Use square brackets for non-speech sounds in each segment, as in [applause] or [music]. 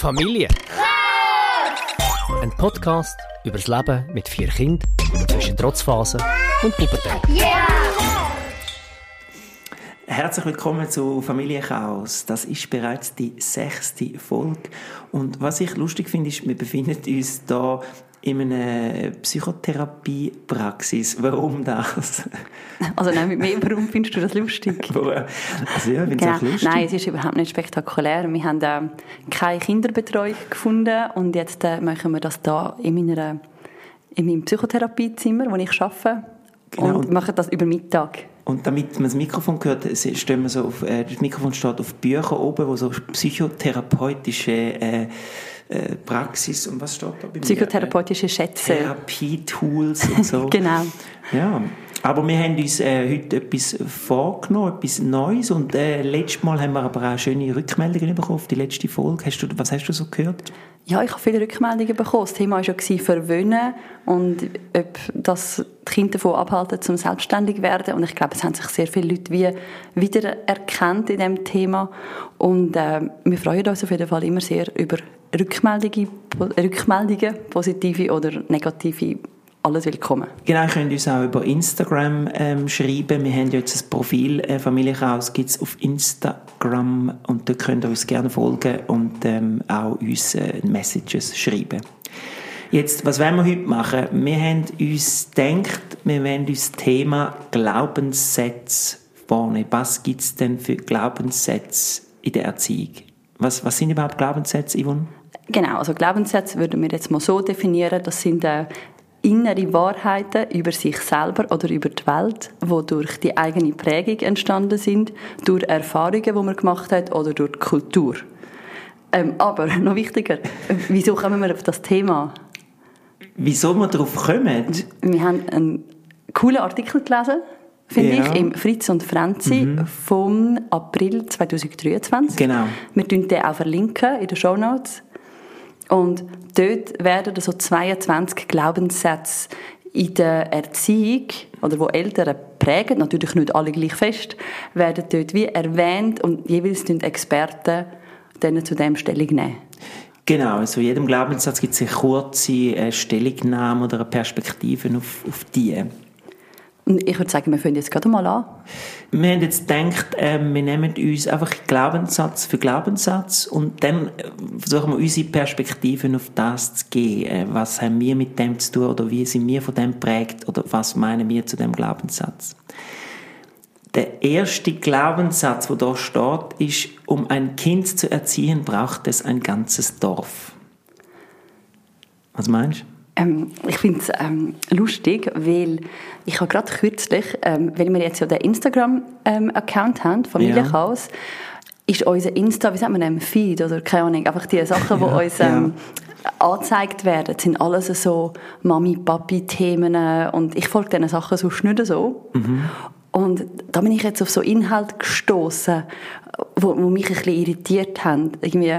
Familie. Ein Podcast über das Leben mit vier Kindern zwischen Trotzphase und Pubertät. Herzlich willkommen zu Familienchaos. Das ist bereits die sechste Folge. Und was ich lustig finde, ist, wir befinden uns da in einer Psychotherapiepraxis. Warum das? [laughs] Also nein, mit mir, warum findest du das lustig? [laughs] also ja, ich Genau. es lustig. Nein, es ist überhaupt nicht spektakulär. Wir haben äh, keine Kinderbetreuung gefunden und jetzt äh, machen wir das da in, meiner, in meinem Psychotherapiezimmer, wo ich arbeite Genau. und machen das über Mittag. Und damit man das Mikrofon hört, stehen wir so auf, äh, das Mikrofon steht auf Büchern oben, wo so psychotherapeutische äh, äh, Praxis und was steht da bei mir? Psychotherapeutische Äh, Schätze. Therapie-Tools und [laughs] so. Genau. Ja, aber wir haben uns äh, heute etwas vorgenommen, etwas Neues und äh, letztes Mal haben wir aber auch schöne Rückmeldungen bekommen auf die letzte Folge. Hast du, was hast du so gehört? Ja, ich habe viele Rückmeldungen bekommen. Das Thema war ja verwöhnen und ob das die Kinder davon abhalten, zum selbstständig werden. Und ich glaube, es haben sich sehr viele Leute wie wiedererkannt in diesem Thema. Und äh, wir freuen uns auf jeden Fall immer sehr über Rückmeldungen, Rückmeldungen positive oder negative. Alles willkommen. Genau, ihr könnt uns auch über Instagram ähm, schreiben. Wir haben jetzt ein Profil äh, Familienchaos gibt's auf Instagram und da könnt ihr uns gerne folgen und ähm, auch uns äh, Messages schreiben. Jetzt, was wollen wir heute machen? Wir haben uns gedacht, wir wollen uns das Thema Glaubenssätze vornehmen. Was gibt es denn für Glaubenssätze in der Erziehung? Was, was sind überhaupt Glaubenssätze, Yvonne? Genau, also Glaubenssätze würden wir jetzt mal so definieren, das sind äh, innere Wahrheiten über sich selber oder über die Welt, die durch die eigene Prägung entstanden sind, durch Erfahrungen, die man gemacht hat oder durch die Kultur. Ähm, aber [laughs] noch wichtiger, wieso kommen wir auf das Thema? Wieso wir darauf kommen? Wir haben einen coolen Artikel gelesen, finde Ja. ich, im Fritz und Franzi vom April 2023. Genau. Wir verlinken den auch verlinken in den Show Notes. Und dort werden so 22 Glaubenssätze in der Erziehung, oder wo Eltern prägen, natürlich nicht alle gleich fest, werden dort wie erwähnt und jeweils tun Experten dann zu dem Stellung nehmen. Genau, also jedem Glaubenssatz gibt es eine kurze äh, Stellungnahme oder eine Perspektive auf, auf die. Ich würde sagen, wir fangen jetzt gerade mal an. Wir haben jetzt gedacht, ähm, wir nehmen uns einfach Glaubenssatz für Glaubenssatz und dann äh, versuchen wir unsere Perspektiven auf das zu geben. Äh, was haben wir mit dem zu tun oder wie sind wir von dem geprägt oder was meinen wir zu dem Glaubenssatz? Der erste Glaubenssatz, der da steht, ist, um ein Kind zu erziehen, braucht es ein ganzes Dorf. Was meinst du? Ähm, ich finde es ähm, lustig, weil ich habe gerade kürzlich, ähm, weil wir jetzt ja den Instagram-Account haben, Familienchaos, ist unser Insta, wie sagt man, dem Feed oder keine Ahnung, einfach die Sachen, die Ja, uns ähm, angezeigt werden, sind alles so Mami-Papi-Themen und ich folge diesen Sachen sonst nicht so. Und da bin ich jetzt auf so Inhalte gestoßen, wo, wo mich ein bisschen irritiert haben. Irgendwie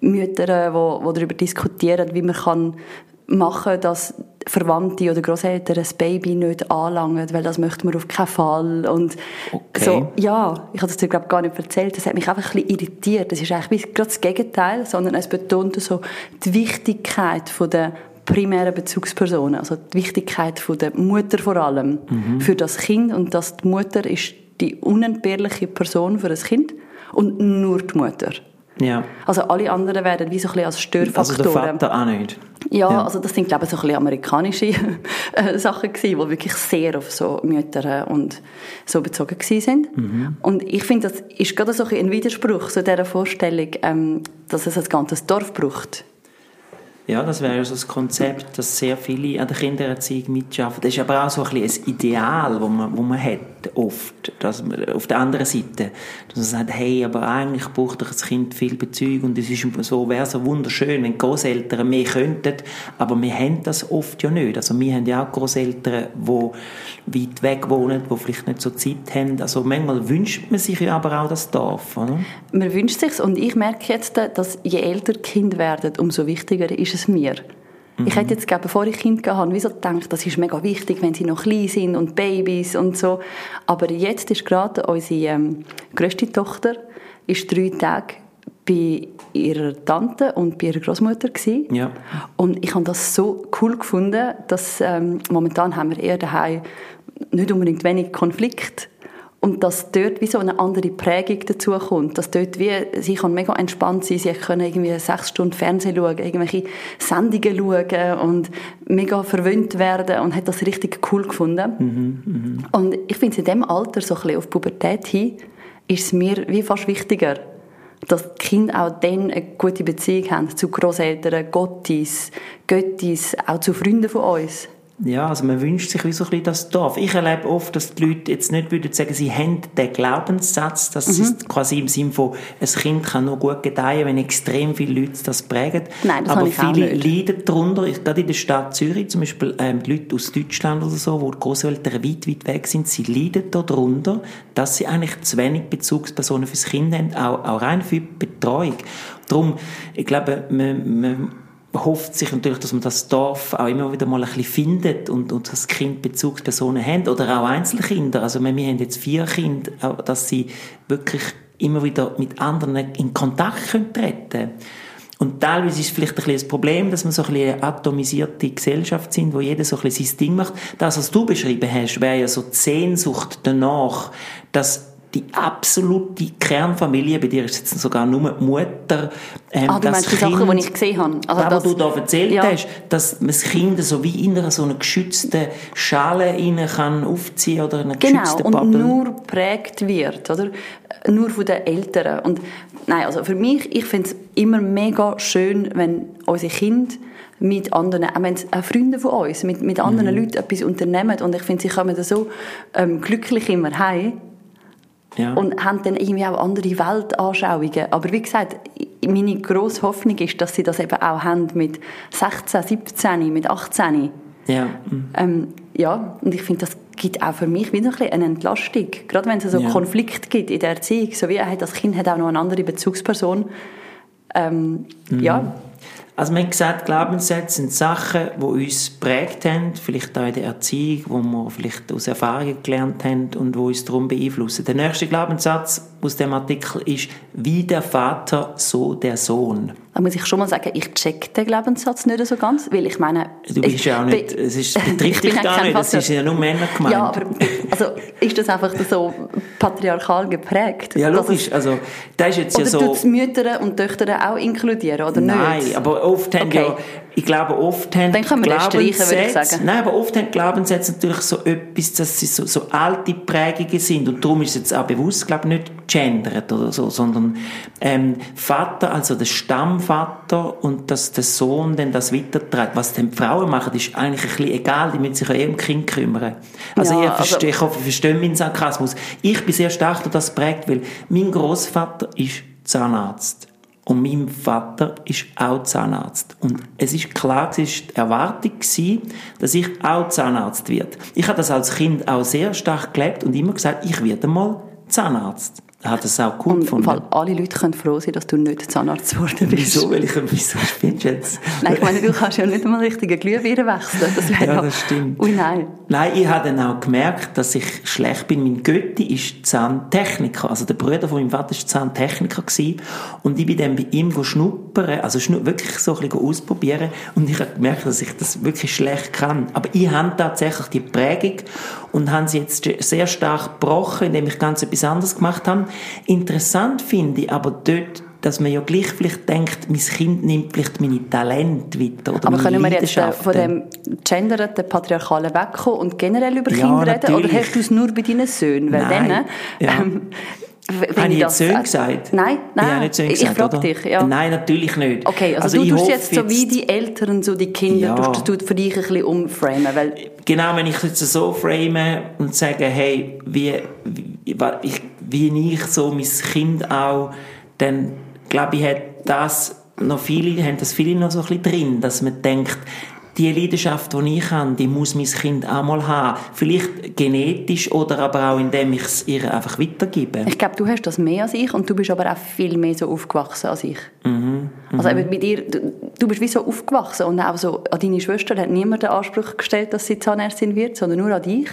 Mütter, wo, wo darüber diskutieren, wie man kann machen, dass Verwandte oder Großeltern ein Baby nicht anlangen, weil das möchte man auf keinen Fall. Und Okay. so, ja, ich habe das dir glaube gar nicht erzählt. Das hat mich einfach ein bisschen irritiert. Das ist eigentlich gerade das Gegenteil, sondern es betont so die Wichtigkeit von der primären Bezugspersonen, also die Wichtigkeit von der Mutter vor allem für das Kind und dass die Mutter ist die unentbehrliche Person für das Kind und nur die Mutter. Ja. Also alle anderen werden wie so ein bisschen als Also Störfaktoren. der Vater auch nicht. Ja, Ja. also das sind glaube ich so ein bisschen amerikanische [laughs] äh, Sachen gewesen, die wirklich sehr auf so Mütter äh, und so bezogen gewesen sind. Mhm. Und ich finde, das ist gerade so ein Widerspruch zu dieser Vorstellung, ähm, dass es ein ganzes Dorf braucht. Ja, das wäre so das Konzept, dass sehr viele an der Kindererziehung mitschaffen. Das ist aber auch so ein bisschen ein Ideal, wo man, wo man hat, oft. Dass man, auf der anderen Seite, dass man sagt, hey, aber eigentlich braucht doch das Kind viel Bezeug und es ist so, wäre so wunderschön, wenn Großeltern mehr könnten, aber wir haben das oft ja nicht. Also wir haben ja auch Großeltern, die weit weg wohnen, die vielleicht nicht so Zeit haben. Also manchmal wünscht man sich ja aber auch das Dorf, oder? Man wünscht sich's und ich merke jetzt, dass je älter Kinder werden, umso wichtiger ist es mir. Ich hätte jetzt, glaube, bevor ich Kinder hatte, wieso gedacht, das ist mega wichtig, wenn sie noch klein sind und Babys und so. Aber jetzt ist gerade unsere ähm, grösste Tochter ist drei Tage bei ihrer Tante und bei ihrer Großmutter gewesen. Ja. Und ich habe das so cool gefunden, dass ähm, momentan haben wir eher daheim nicht unbedingt wenig Konflikt und dass dort wie so eine andere Prägung dazu kommt. Dass dort wie, sie kann mega entspannt sein, sie können irgendwie sechs Stunden Fernsehen schauen, irgendwelche Sendungen schauen und mega verwöhnt werden und hat das richtig cool gefunden. Mhm, Und ich finde, in diesem Alter, so ein bisschen auf Pubertät hin, ist es mir wie fast wichtiger, dass die Kinder auch dann eine gute Beziehung haben zu Großeltern, Gottis, Göttis, auch zu Freunden von uns. Ja, also man wünscht sich wie so ein bisschen das Dorf. Ich erlebe oft, dass die Leute jetzt nicht würden sagen, sie haben den Glaubenssatz, das Mhm. ist quasi im Sinne von, ein Kind kann nur gut gedeihen, wenn extrem viele Leute das prägen. Nein, das Aber viele leiden darunter, ich- gerade in der Stadt Zürich, zum Beispiel ähm, die Leute aus Deutschland oder so, wo die Großeltern weit, weit weg sind, sie leiden darunter, dass sie eigentlich zu wenig Bezugspersonen fürs Kind haben, auch, auch rein für die Betreuung. Darum, ich glaube, man, man hofft sich natürlich, dass man das Dorf auch immer wieder mal ein bisschen findet und, und das Kind Bezugspersonen haben oder auch Einzelkinder. Also wir, haben jetzt vier Kinder, auch, dass sie wirklich immer wieder mit anderen in Kontakt können treten und teilweise ist es vielleicht ein bisschen das Problem, dass wir so ein bisschen eine atomisierte Gesellschaft sind, wo jeder so ein bisschen sein Ding macht. Das, was du beschrieben hast, wäre ja so die Sehnsucht danach, dass die absolute Kernfamilie, bei dir ist jetzt sogar nur die Mutter, ähm, Ah, das meinst die Kind, Sachen, die ich gesehen habe? Also das, was du da erzählt ja. hast, dass man das Kind so wie in einer so einer geschützten Schale rein kann aufziehen oder in einer Genau, geschützten und Bubble. nur geprägt wird, oder? Nur von den Eltern. Und nein, also für mich, ich finde es immer mega schön, wenn unsere Kinder mit anderen, auch wenn es auch Freunde von uns, mit, mit anderen Mhm. Leuten etwas unternehmen. Und ich finde, sie kommen da so ähm, glücklich immer heim ja. und haben dann irgendwie auch andere Weltanschauungen. Aber wie gesagt, meine grosse Hoffnung ist, dass sie das eben auch haben mit 16, 17, mit 18. ja. Ähm, ja, und ich finde, das gibt auch für mich wieder ein bisschen eine Entlastung. Gerade wenn es so Ja. Konflikt gibt in der Erziehung, so wie hat, das Kind hat auch noch eine andere Bezugsperson. Ähm, Mhm. Ja, Also man hat gesagt, Glaubenssätze sind Sachen, die uns geprägt haben, vielleicht auch in der Erziehung, wo wir vielleicht aus Erfahrungen gelernt haben und wo uns darum beeinflussen. Der nächste Glaubenssatz aus dem Artikel ist, wie der Vater, so der Sohn. da muss ich schon mal sagen, ich check den Glaubenssatz nicht so ganz, weil ich meine... Du bist ja auch nicht, es ist, betrifft dich gar nicht, das ist ja nur Männer gemeint. Ja, aber also, ist das einfach so patriarchal geprägt? Ja, logisch, es- also, das ist jetzt Oder ja so... tut es Mütter und Töchter auch inkludieren, oder Nein, nicht? aber oft haben Okay. ja, ich glaube, oft haben Dann können wir ich Glaubenssätze-. Nein, aber oft haben Glaubenssätze natürlich so etwas, dass sie so, so alte Prägungen sind und darum ist es jetzt auch bewusst, glaube ich, nicht gendert oder so, sondern ähm, Vater, also der Stammvater und dass der Sohn dann das weiterträgt. Was dann die Frauen machen, ist eigentlich ein bisschen egal, die müssen sich ja eh um Kind kümmern. Also, Ja, ich, also- verstehe, ich hoffe, ihr versteht meinen Sarkasmus. Ich bin sehr stark durch das geprägt, weil mein Großvater ist Zahnarzt. Und mein Vater ist auch Zahnarzt. Und es ist klar, es war die Erwartung, gewesen, dass ich auch Zahnarzt werde. Ich habe das als Kind auch sehr stark gelebt und immer gesagt, ich werde mal Zahnarzt. Hat das auch im gefunden. Fall, alle Leute können froh sein, dass du nicht Zahnarzt geworden bist. Wieso? Weil ich, wieso spinnst jetzt? Nein, ich meine, du kannst ja nicht mal richtige Glühbirne wechseln. Das wäre Ja, das stimmt. Ui, nein. Nein, ich habe dann auch gemerkt, dass ich schlecht bin. Mein Götti ist Zahntechniker. Also der Bruder von meinem Vater war Zahntechniker. Gewesen. Und ich bin dann bei ihm schnuppern, also wirklich so ein bisschen ausprobieren. Und ich habe gemerkt, dass ich das wirklich schlecht kann. Aber ich habe tatsächlich die Prägung und habe sie jetzt sehr stark gebrochen, indem ich ganz etwas anderes gemacht habe. Interessant finde ich aber dort, dass man ja gleich vielleicht denkt, mein Kind nimmt vielleicht meine Talente weiter oder Aber können wir jetzt äh, von dem genderten Patriarchalen wegkommen und generell über Ja, Kinder reden? Oder natürlich. hast du es nur bei deinen Söhnen? Weil Nein, dann, ja. ähm, [laughs] wenn Habe ich das jetzt Söhne sage- gesagt? Nein, nein. Ich habe nicht Söhne ich gesagt, frage oder? dich. Ja. Nein, natürlich nicht. Okay, also, ich du tust jetzt so wie die Eltern, so die Kinder, Ja. tust du für dich ein bisschen umframen, weil Genau, wenn ich jetzt so frame und sage, hey, wie, wie, ich, wie ich so mein Kind auch, dann glaube ich, hat das noch viele, haben das viele noch so ein bisschen drin, dass man denkt, die Leidenschaft, die ich habe, die muss mein Kind auch mal haben. Vielleicht genetisch oder aber auch, indem ich es ihr einfach weitergebe. ich glaube, du hast das mehr als ich und du bist aber auch viel mehr so aufgewachsen als ich. Mhm, Also eben mit dir, du, du bist wie so aufgewachsen und auch so an deine Schwester hat niemand den Anspruch gestellt, dass sie Zahnärztin wird, sondern nur an dich.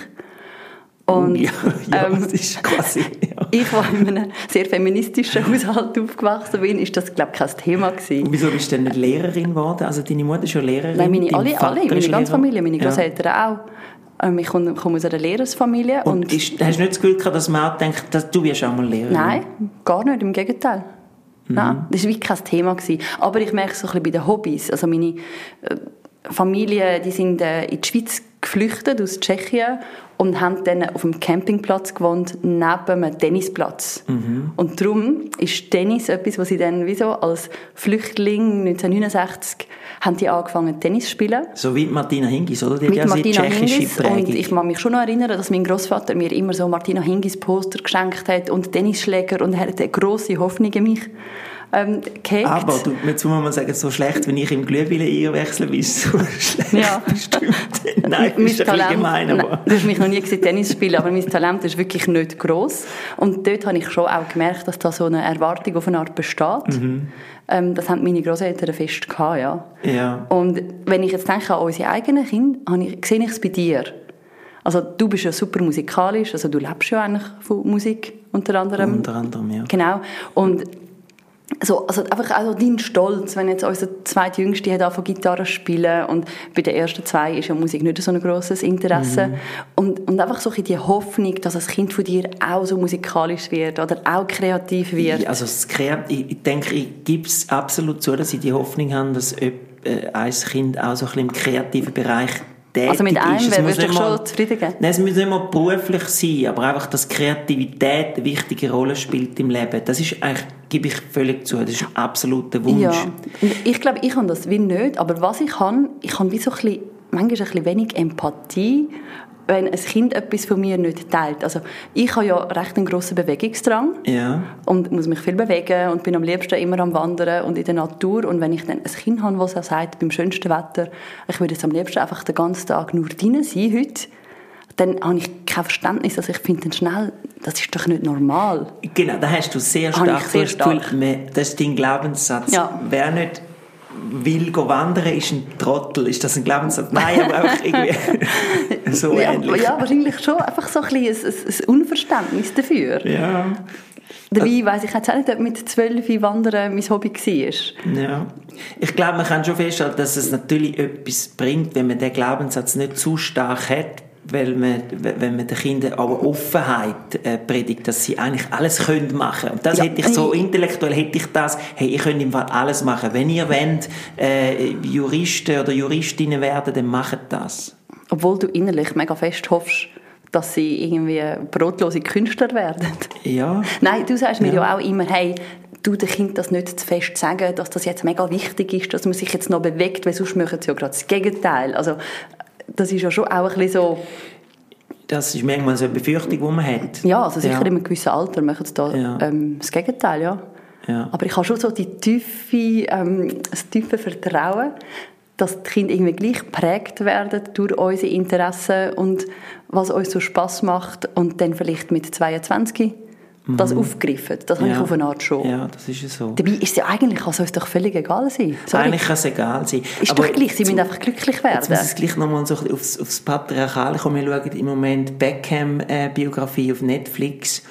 Und, [laughs] ja, ja ähm, das ist quasi... Ja. Ich, war in einem sehr feministischen Haushalt aufgewachsen bin, ist das, glaube ich, kein Thema gewesen. Und wieso bist du denn nicht Lehrerin geworden? Also deine Mutter ist schon Lehrerin? Nein, meine, alle, Vater alle, meine ganze Lehrer? Familie, meine. Großeltern auch. Ähm, ich komme, komme aus einer Lehrersfamilie. Und, Und, ist, hast du nicht das Gefühl gehabt, dass man auch denkt, dass du wirst auch mal Lehrerin? nein, gar nicht, im Gegenteil. Mhm. Nein, das war wirklich kein Thema. Gewesen. Aber ich merke es so ein bisschen bei den Hobbys. Also meine äh, Familie, die sind äh, in die Schweiz geflüchtet aus Tschechien und haben dann auf einem Campingplatz gewohnt, neben einem Tennisplatz. Mhm. Und darum ist Tennis etwas, was sie dann wie so als Flüchtling 1969 haben die angefangen Tennis zu spielen. So wie Martina Hingis, oder? Die hat Mit also Martina Hingis. Prägung. Und ich kann mich schon noch erinnern, dass mein Großvater mir immer so Martina Hingis Poster geschenkt hat und Tennisschläger und er hatte eine grosse Hoffnung in mich ähm. Aber du, jetzt muss man sagen, so schlecht, wenn ich im Glühbirne einwechsle, bist du so [laughs] schlecht. Ja. Bestimmt. Nein, Mein ist bisschen gemein, aber... du hast mich noch nie gesehen Tennis spielen, aber mein Talent ist wirklich nicht gross. Und dort habe ich schon auch gemerkt, dass da so eine Erwartung auf eine Art besteht. Mhm. Ähm, das haben meine Großeltern fest gehabt, ja. Ja. Und wenn ich jetzt denke an unsere eigenen Kinder, ich, sehe ich es bei dir. Also du bist ja super musikalisch, also du lebst ja eigentlich von Musik unter anderem. Unter anderem, ja. Genau. Und so, also einfach also dein Stolz, wenn jetzt unser zweitjüngste hat angefangen Gitarre spielen und bei den ersten zwei ist ja Musik nicht so ein grosses Interesse Mhm. und, und einfach so ein die Hoffnung, dass das Kind von dir auch so musikalisch wird oder auch kreativ wird. Also das Kreat ich, ich denke, ich gebe es absolut zu, dass ich die Hoffnung habe, dass äh, ein Kind auch so ein bisschen im kreativen Bereich tätig Also mit einem, muss würdest du schon zufrieden geben? Nein, es muss nicht mal beruflich sein, aber einfach, dass Kreativität eine wichtige Rolle spielt im Leben. Das ist eigentlich, gebe ich völlig zu, das ist ein absoluter Wunsch. Ja, ich glaube, ich habe das wie nicht, aber was ich kann, ich habe wie so ein bisschen, manchmal ein bisschen wenig Empathie, wenn ein Kind etwas von mir nicht teilt. Also ich habe ja recht einen grossen Bewegungsdrang Ja. und muss mich viel bewegen und bin am liebsten immer am Wandern und in der Natur und wenn ich dann ein Kind habe, das auch sagt, beim schönsten Wetter, ich würde jetzt am liebsten einfach den ganzen Tag nur drinnen sein heute, dann habe ich kein Verständnis, also ich finde dann schnell, das ist doch nicht normal. Genau, da hast du sehr Habe stark ich sehr stark. das ist dein Glaubenssatz. Ja. Wer nicht will go wandern, ist ein Trottel. Ist das ein Glaubenssatz? Nein, aber einfach irgendwie [laughs] so ja, ähnlich. ja, wahrscheinlich schon. Einfach so ein, ein, ein Unverständnis dafür. Ja. Dabei weiss ich jetzt auch nicht, ob mit zwölf Wandern mein Hobby war. Ja. Ich glaube, man kann schon feststellen, dass es natürlich etwas bringt, wenn man den Glaubenssatz nicht zu stark hat, weil man, wenn man den Kindern aber Offenheit äh, predigt, dass sie eigentlich alles können machen. Und das Ja, hätte ich so intellektuell hätte ich das. Hey, ihr könnt im Fall alles machen. Wenn ihr wollt, äh, Juristen oder Juristinnen werden, dann macht das. Obwohl du innerlich mega fest hoffst, dass sie irgendwie brotlose Künstler werden. Ja. Nein, du sagst mir Ja. ja auch immer, hey, du dem Kind das nicht zu fest sagen, dass das jetzt mega wichtig ist, dass man sich jetzt noch bewegt, weil sonst machen sie ja gerade das Gegenteil. Also, das ist ja schon auch ein bisschen so, Das ist manchmal so eine Befürchtung, die man hat. ja, also sicher Ja. in einem gewissen Alter machen sie da Ja. ähm, das Gegenteil, ja. Ja. Aber ich habe schon so die tiefe, ähm, das tiefe Vertrauen, dass die Kinder irgendwie gleich geprägt werden durch unsere Interessen und was uns so Spass macht und dann vielleicht mit 22 das aufgreifen. Das habe ich auf eine Art schon. Ja, das ist ja so. Dabei ist es ja eigentlich, kann es uns doch völlig egal sein. Sorry. Eigentlich kann es egal sein. ist Aber doch gleich, sie zu- müssen einfach glücklich Jetzt werden. muss ich gleich nochmal so aufs, aufs Patriarchale kommen. Wir schauen im Moment Beckham-Biografie auf Netflix.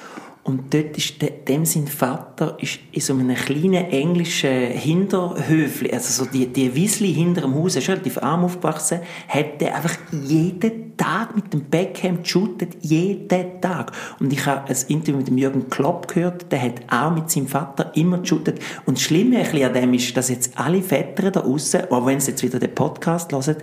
Und dort ist der, dem sein Vater ist in so einem kleinen englischen Hinterhöfli, also so die, die Wiesli hinter dem Haus, ist relativ arm aufgewachsen, hat der einfach jeden Tag mit dem Beckham geshootet, jeden Tag. Und ich habe ein Interview mit dem Jürgen Klopp gehört, der hat auch mit seinem Vater immer geshootet. Und das Schlimme an dem ist, dass jetzt alle Väter da draussen, auch wenn sie jetzt wieder den Podcast hören,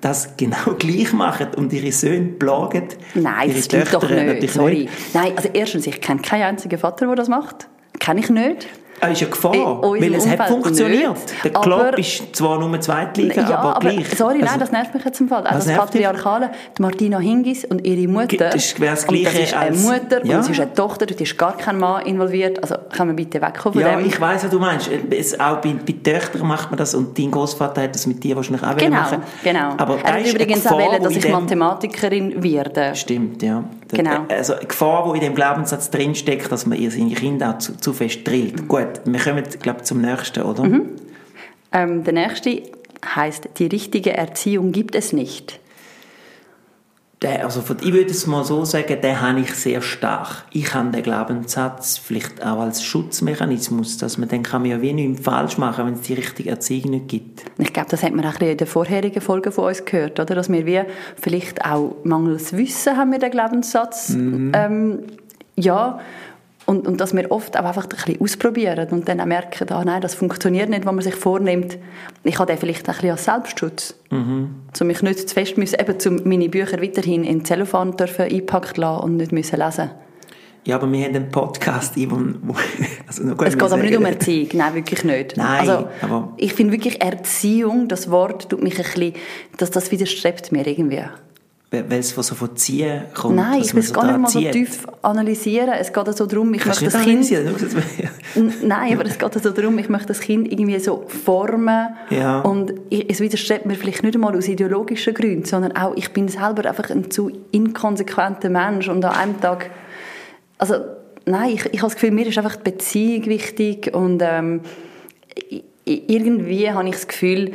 das genau [laughs] gleich machen und ihre Söhne plagen. Nein, das stimmt doch nicht. Sorry. Nein, also erstens, ich kenne keinen einzigen Vater, der das macht. Kenne ich nicht. Ah, ist ja Gefahr, weil es hat Umfeld funktioniert. nicht, der Klopp ist zwar nur Zweitliga, ja, aber, gleich. sorry, Also, nein, das nervt mich jetzt im Fall. Auch Was das? Patriarchale, die Martina Hingis und ihre Mutter. Das ist- wäre das und das Gleiche ist eine als- Mutter Ja. und es ist eine Tochter, dort ist gar kein Mann involviert. Also können wir bitte wegkommen von ja, dem. ich weiss, was du meinst. Es, auch bei, bei Töchtern macht man das und dein Großvater hat das mit dir wahrscheinlich auch Genau, machen genau. Aber er hat eine übrigens Gefahr, auch wollen, wo dass ich Mathematikerin werde. Stimmt, ja. Genau. Also eine Gefahr, die in dem Glaubenssatz drinsteckt, dass man ihr seine Kinder auch zu, zu fest drillt. Gut, wir kommen, glaube zum nächsten, oder? Ähm, der nächste heißt, die richtige Erziehung gibt es nicht. Der, also ich würde es mal so sagen, den habe ich sehr stark. Ich habe den Glaubenssatz vielleicht auch als Schutzmechanismus, dass man dann kann man ja wie nichts falsch machen, wenn es die richtige Erziehung nicht gibt. Ich glaube, das hat man auch in den vorherigen Folgen von uns gehört, oder? Dass wir wie vielleicht auch mangels Wissen haben wir den Glaubenssatz. Mhm. Ähm, ja, und, und dass wir oft auch einfach ein bisschen ausprobieren und dann auch merken, ah, nein, das funktioniert nicht, wenn man sich vornimmt. Ich habe den vielleicht ein bisschen als Selbstschutz. Mhm. Um mich nicht zu fest müssen, eben um meine Bücher weiterhin in Zellophan dürfen eingepackt lassen und nicht müssen lesen ja, aber wir haben einen Podcast, wo [laughs] also Es geht aber nicht um Erziehung, nein, wirklich nicht. [laughs] Nein, also, aber ich finde wirklich Erziehung, das Wort tut mich ein bisschen, dass das widerstrebt mir irgendwie weil es von so von Ziehen kommt. Nein, ich will es gar nicht mal so tief analysieren. Es geht also darum, ich möchte das Kind... [laughs] [laughs] Nein, aber es geht also darum, ich möchte das Kind irgendwie so formen. Ja. Und es widerstrebt mir vielleicht nicht einmal aus ideologischen Gründen, sondern auch, ich bin selber einfach ein zu inkonsequenter Mensch und an einem Tag... Also, nein, ich, ich habe das Gefühl, mir ist einfach die Beziehung wichtig und ähm, irgendwie habe ich das Gefühl,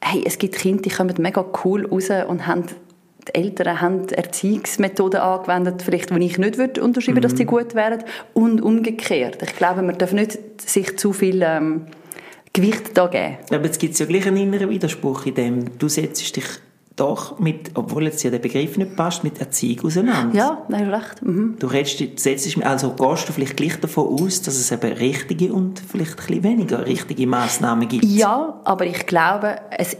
hey, es gibt Kinder, die kommen mega cool raus und haben die Eltern haben Erziehungsmethoden angewendet, vielleicht, die ich nicht würde unterschreiben würde, mhm. dass die gut wären. Und umgekehrt. Ich glaube, man darf nicht sich zu viel ähm, Gewicht da geben. Aber jetzt gibt es ja gleich einen inneren Widerspruch in dem, du setzt dich doch mit, obwohl jetzt ja der Begriff nicht passt, mit Erziehung auseinander. Ja, nein, recht. Mhm. Du redest, setzt, also gehst du vielleicht gleich davon aus, dass es eben richtige und vielleicht ein bisschen weniger richtige Massnahmen gibt? Ja, aber ich glaube, es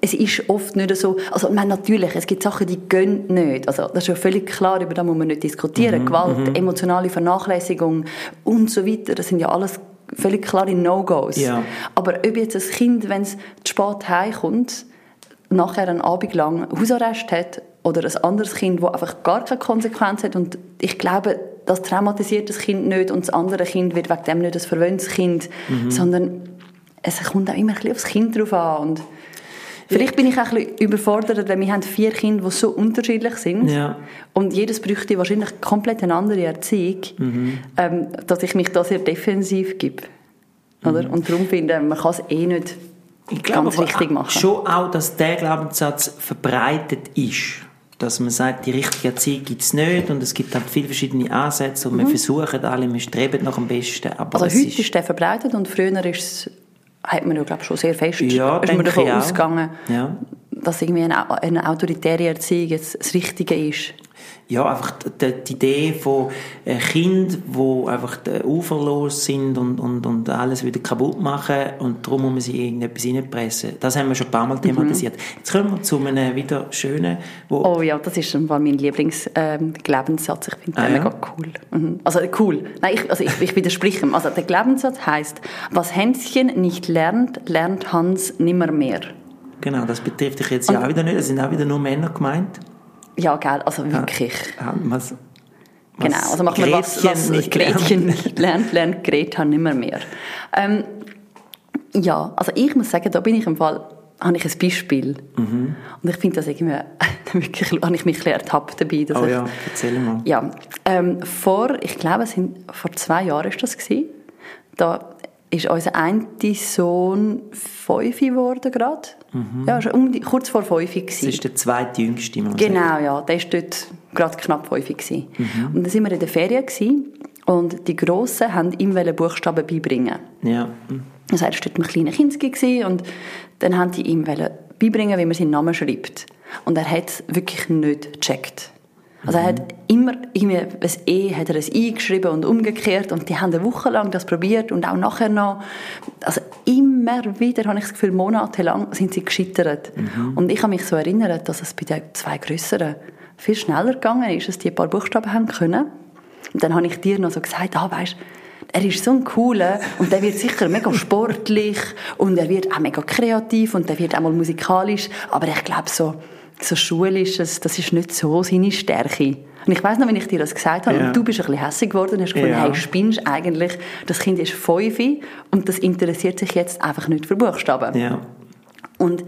es ist oft nicht so, also meine, natürlich, es gibt Sachen, die gehen nicht. Also das ist ja völlig klar, über das muss man nicht diskutieren. Mhm, Gewalt, mhm. emotionale Vernachlässigung und so weiter, das sind ja alles völlig klare No-Gos. Ja. Aber ob jetzt ein Kind, wenn es zu spät heimkommt, nachher einen Abend lang Hausarrest hat oder ein anderes Kind, das einfach gar keine Konsequenz hat und ich glaube, das traumatisiert das Kind nicht und das andere Kind wird wegen dem nicht ein verwöhntes Kind, mhm. sondern es kommt auch immer ein bisschen aufs Kind drauf an und Vielleicht bin ich auch ein bisschen überfordert, weil wir haben vier Kinder, die so unterschiedlich sind. Ja. Und jedes bräuchte wahrscheinlich komplett eine andere Erziehung, mhm. ähm, dass ich mich da sehr defensiv gebe. Oder? Mhm. Und darum finde ich, man kann es eh nicht ich ganz glaube, richtig machen. Schon auch, dass der Glaubenssatz verbreitet ist. Dass man sagt, die richtige Erziehung gibt es nicht und es gibt halt viele verschiedene Ansätze und mhm. wir versuchen alle, wir streben nach dem Besten. Aber also heute ist, ist der verbreitet und früher ist es hat man ja, glaube schon sehr fest ja, ist man davon ausgegangen, ja. dass irgendwie eine, eine autoritäre Erziehung jetzt das Richtige ist ja, einfach die, die Idee von äh, Kindern, die einfach uferlos sind und, und, und alles wieder kaputt machen und darum muss man sie irgendetwas reinpressen. Das haben wir schon ein paar Mal mhm. thematisiert. Mhm. Jetzt kommen wir zu einem wieder schönen... Wo oh ja, das ist mein Lieblings-Glaubenssatz. Ähm, ich finde ah, den ja? mega cool. Mhm. Also cool. Nein, ich, also ich, ich widerspreche ihm. Also der Glaubenssatz heißt, was Hänschen nicht lernt, lernt Hans nimmer mehr. Genau, das betrifft dich jetzt ja auch wieder nicht. Es sind auch wieder nur Männer gemeint. Ja, gell, also wirklich. Ja, was, was genau, also machen wir was, was Gretchen [laughs] lernt, lernt Greta nimmer mehr. Ähm, ja, also ich muss sagen, da bin ich im Fall habe ich ein Beispiel. Mhm. Und ich finde das irgendwie, [laughs] wirklich, habe ich mich ertappt dabei. Dass oh ja, erzähl mal. Ja, ähm, vor, ich glaube, es sind, vor zwei Jahren ist das gewesen. Da ist unser ein Sohn fünf geworden gerade. Mhm. Ja, schon um die, kurz vor fünf. Das ist der zweite jüngste, muss Genau, sagen. ja. Der war dort gerade knapp fünf. Mhm. Und dann sind wir in der Ferien gewesen, und die Grossen wollten ihm Buchstaben beibringen. Ja. Das heißt, er war dort ein kleiner Kind und dann wollten die ihm beibringen, wie man seinen Namen schreibt. Und er hat es wirklich nicht gecheckt. Also er hat immer irgendwie ein E hat er ein I geschrieben und umgekehrt und die haben eine Woche lang das probiert und auch nachher noch. Also immer wieder habe ich das Gefühl, monatelang sind sie gescheitert. Mhm. Und ich habe mich so erinnert, dass es bei den zwei Größeren viel schneller gegangen ist, dass die ein paar Buchstaben haben können. Und dann habe ich dir noch so gesagt, ah, weißt, er ist so ein cooler und der wird sicher mega sportlich und er wird auch mega kreativ und der wird auch mal musikalisch, aber ich glaube so, so schulisches, das ist nicht so seine Stärke. Und ich weiß noch, wenn ich dir das gesagt habe, ja. und du bist ein bisschen hässlich geworden und hast gefunden, ja. hey, spinnst eigentlich, das Kind ist fünf und das interessiert sich jetzt einfach nicht für Buchstaben. Ja. Und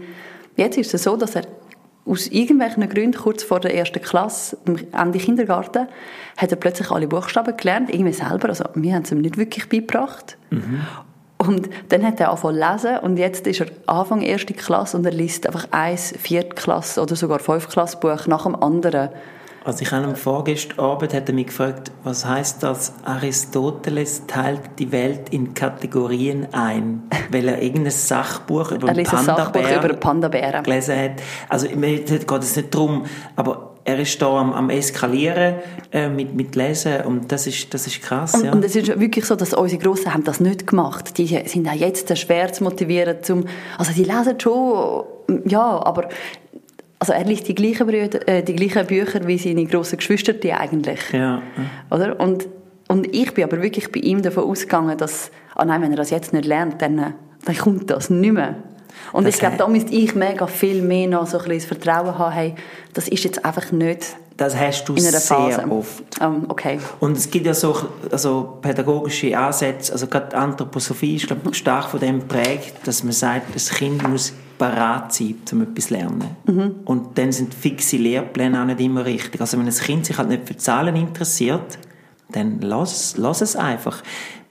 jetzt ist es so, dass er aus irgendwelchen Gründen kurz vor der ersten Klasse, Ende Kindergarten, hat er plötzlich alle Buchstaben gelernt, irgendwie selber. Also wir haben es ihm nicht wirklich beigebracht. Mhm. Und dann hat er angefangen zu lesen und jetzt ist er Anfang erste Klasse und er liest einfach eins, Viertklasse oder sogar Fünfklasse Buch nach dem anderen. Also ich habe am vorgestern Abend hat er mich gefragt, was heißt das? Aristoteles teilt die Welt in Kategorien ein, weil er irgendein Sachbuch über einen Panda-Bär Panda gelesen hat. Also mir geht es nicht darum, aber er ist da am, am eskalieren äh, mit, mit Lesen und das ist, das ist krass. Und, ja. und es ist wirklich so, dass unsere Grossen haben das nicht gemacht. Die sind auch jetzt schwer zu motivieren, zum, also die lesen schon, ja, aber also er liest die gleichen, Brüder, äh, die gleichen Bücher wie seine grossen Geschwister die eigentlich. Ja. Oder? Und, und ich bin aber wirklich bei ihm davon ausgegangen, dass, oh nein, wenn er das jetzt nicht lernt, dann, dann kommt das nicht mehr. Und das ich glaube, da müsste ich mega viel mehr noch so ein bisschen das Vertrauen haben, hey, das ist jetzt einfach nicht das hast du sehr Phase. oft. Um, okay. Und es gibt ja so also pädagogische Ansätze, also gerade Anthroposophie ist glaube ich, stark von dem prägt, dass man sagt, das Kind muss parat sein, um etwas zu lernen. Mhm. Und dann sind fixe Lehrpläne auch nicht immer richtig. Also wenn ein Kind sich halt nicht für Zahlen interessiert, dann lass, lass es einfach.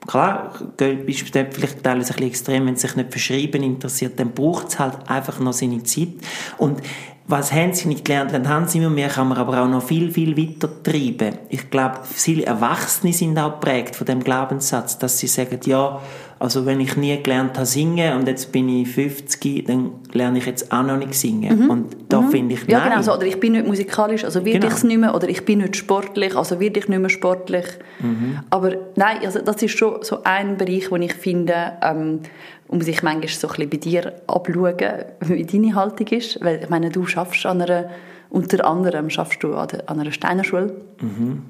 Klar, bist du vielleicht ein bisschen extrem, wenn es sich nicht für Schreiben interessiert, dann braucht es halt einfach noch seine Zeit. Und was haben sie nicht gelernt? Dann haben sie immer mehr, kann man aber auch noch viel, viel weiter treiben. Ich glaube, viele Erwachsene sind auch geprägt von dem Glaubenssatz, dass sie sagen, ja, also wenn ich nie gelernt habe singen und jetzt bin ich 50, dann lerne ich jetzt auch noch nicht singen. Mhm. Und da mhm. finde ich, Ja, nein. genau so. Oder ich bin nicht musikalisch, also werde genau. ich es nicht mehr. Oder ich bin nicht sportlich, also werde ich nicht mehr sportlich. Mhm. Aber nein, also das ist schon so ein Bereich, wo ich finde, ähm, um sich manchmal so ein bisschen bei dir abschauen, wie deine Haltung ist. Weil ich meine, du schaffst an einer, unter anderem schaffst du an einer Steinerschule. Mhm.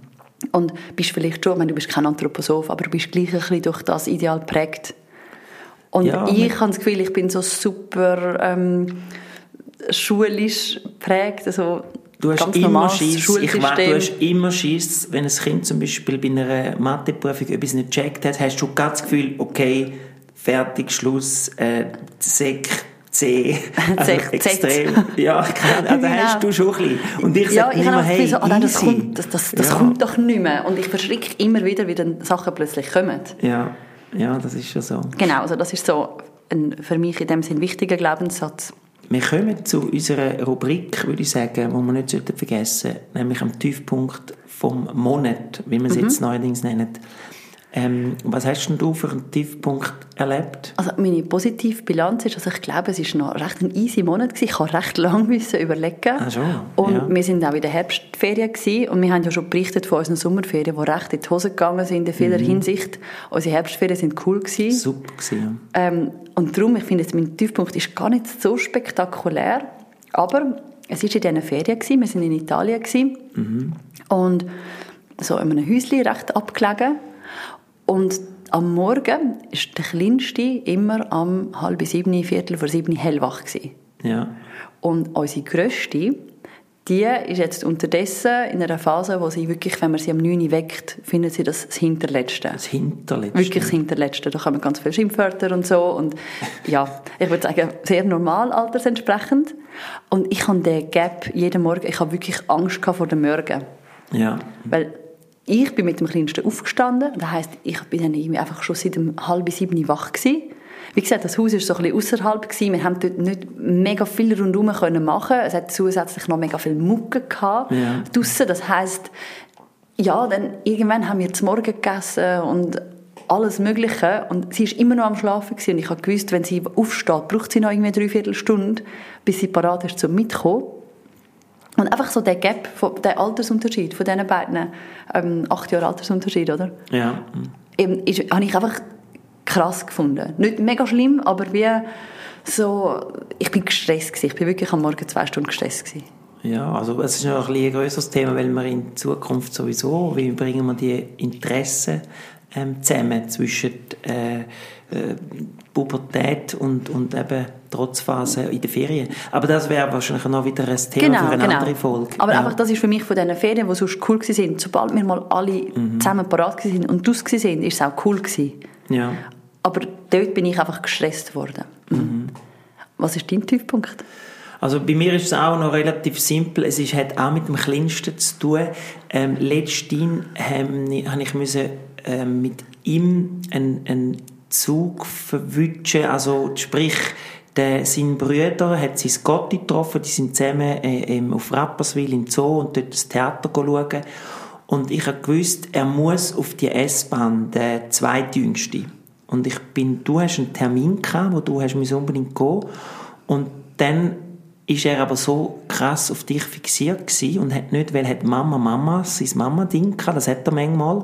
Und bist vielleicht schon, ich meine, du bist kein Anthroposoph, aber du bist gleich ein bisschen durch das Ideal geprägt. Und ja, ich habe das Gefühl, ich bin so super ähm, schulisch geprägt, also Du hast immer Schiss, ich weiß, du hast immer Schiss, wenn ein Kind zum Beispiel bei einer Matheprüfung etwas nicht gecheckt hat, hast du das Gefühl, okay, fertig, Schluss, äh, Sek, C, also extrem. ja, also genau. hast du schon ein bisschen. Und ich ja, sage immer, hey, so, oh nein, das, kommt, das, das, das ja. kommt doch nicht mehr. Und ich verschrecke immer wieder, wie dann Sachen plötzlich kommen. Ja, ja, das ist schon so. Genau, also das ist so ein für mich in dem Sinn wichtiger Glaubenssatz. Wir kommen zu unserer Rubrik, würde ich sagen, die wir nicht vergessen sollten, nämlich am Tiefpunkt vom Monat, wie man es mhm. jetzt neuerdings nennt. Ähm, was hast denn du für einen Tiefpunkt erlebt? Also meine positive Bilanz ist, also ich glaube, es war noch recht ein easy Monat gewesen. Ich habe recht lange [laughs] müssen überlegen. Ah, schon? Und ja. wir sind auch in der Herbstferien gewesen. und wir haben ja schon berichtet von unseren Sommerferien, die recht in die Hose gegangen sind in vieler mhm. Hinsicht. Unsere Herbstferien sind cool gewesen. Super gewesen. Ja. Ähm, und darum, ich finde, mein Tiefpunkt ist gar nicht so spektakulär, aber es war in diesen Ferien gewesen. Wir waren in Italien gewesen. Mhm. und so in einem Häuschen recht abgelegen und am Morgen ist der Kleinste immer am halb sieben, viertel vor sieben hellwach gewesen. Ja. Und unsere Grösste, die ist jetzt unterdessen in einer Phase, wo sie wirklich, wenn man sie am 9 weckt, findet sie das, das Hinterletzte. Das Hinterletzte. Wirklich das Hinterletzte. Da kommen ganz viele Schimpfwörter und so. Und ja, ich würde sagen, sehr normal altersentsprechend. Und ich habe den Gap jeden Morgen, ich habe wirklich Angst vor dem Morgen. Ja. Weil ich bin mit dem Kleinsten aufgestanden. Das heisst, ich bin dann irgendwie einfach schon seit um halb sieben wach gewesen. Wie gesagt, das Haus war so ein bisschen außerhalb. Gewesen. Wir haben dort nicht mega viel rundherum können machen. Es hat zusätzlich noch mega viel Mucke gehabt. Ja. Draussen. Das heisst, ja, dann irgendwann haben wir zum Morgen gegessen und alles Mögliche. Und sie war immer noch am Schlafen. Gewesen. Und ich habe gewusst, wenn sie aufsteht, braucht sie noch irgendwie drei Viertelstunde, bis sie parat ist zum Mitkommen. Und einfach so der Gap, der Altersunterschied von diesen beiden, ähm, acht Jahre Altersunterschied, oder? Ja. Eben, ist, habe ich einfach krass gefunden. Nicht mega schlimm, aber wie so, ich bin gestresst gewesen. Ich bin wirklich am Morgen zwei Stunden gestresst gewesen. Ja, also es ist noch ein, ein größeres Thema, weil wir in Zukunft sowieso, wie bringen wir die Interessen ähm, zusammen zwischen äh, äh, Pubertät und, und eben Trotzphase in den Ferien. Aber das wäre wahrscheinlich noch wieder ein Thema genau, für eine genau. andere Folge. Aber ja. einfach, das ist für mich von diesen Ferien, die sonst cool waren, sobald wir mal alle mhm. zusammen parat waren und draus waren, ist es auch cool gewesen. Ja. Aber dort bin ich einfach gestresst worden. Mhm. Was ist dein Tiefpunkt? Also bei mir ist es auch noch relativ simpel. Es ist, hat auch mit dem Kleinsten zu tun. Ähm, letztens ähm, habe ich müssen, ähm, mit ihm ein, ein Zug verwutschen, also sprich, der, sein Brüder hat sein Gotti getroffen, die sind zusammen äh, auf Rapperswil im Zoo und dort das Theater schauen. Und ich habe gewusst, er muss auf die S-Bahn, der zweitjüngste. Und ich bin, du hast einen Termin gehabt, wo du hast unbedingt gehen Und dann ist er aber so krass auf dich fixiert gewesen und hat nicht, weil hat Mama, Mama, sein Mama-Ding gehabt, das hat er manchmal.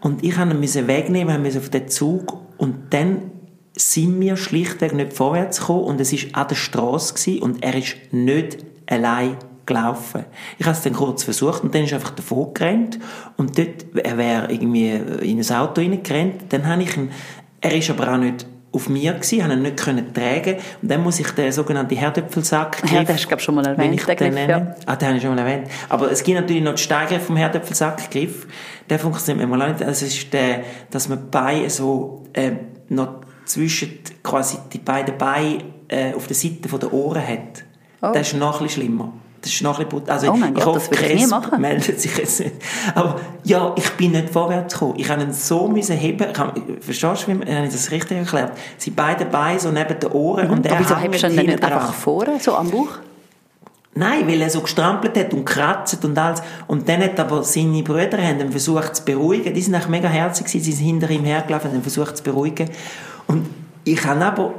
Und ich musste ihn wegnehmen, musste auf den Zug und dann sind wir schlichtweg nicht vorwärts gekommen und es war an der Straße und er ist nicht allein gelaufen. Ich habe es dann kurz versucht und dann ist er einfach davor gerannt und dort, er wäre irgendwie in ein Auto reingerannt, dann habe ich ihn, er ist aber auch nicht auf mir gewesen, habe ihn nicht können tragen und dann muss ich den sogenannten Herdöpfelsack Ja, den hast du schon mal erwähnt, ich den Griff, ja. Ah, den habe ich schon mal erwähnt. Aber es gibt natürlich noch den Steigriff vom Herdöpfelsackgriff. Der funktioniert mal nicht. Also es ist der, dass man Beine so äh, noch zwischen quasi die beiden Beine äh, auf der Seite der Ohren hat. Oh. Das ist noch ein bisschen schlimmer. Das ist noch ein bisschen also, oh mein Gott, hoffe, das ich nie machen. meldet sich jetzt nicht. Aber ja, ich bin nicht vorwärts gekommen. Ich habe ihn so müssen heben. Ich habe, verstehst du, wie habe ich das richtig erklärt? Sie beide Beine so neben den Ohren mhm. und er Aber wieso hebst du ihn nicht einfach vorne, so am Bauch? Nein, weil er so gestrampelt hat und kratzt und alles. Und dann hat aber seine Brüder haben ihn versucht zu beruhigen. Die sind eigentlich mega herzig sie sind hinter ihm hergelaufen und haben versucht zu beruhigen. Und ich habe aber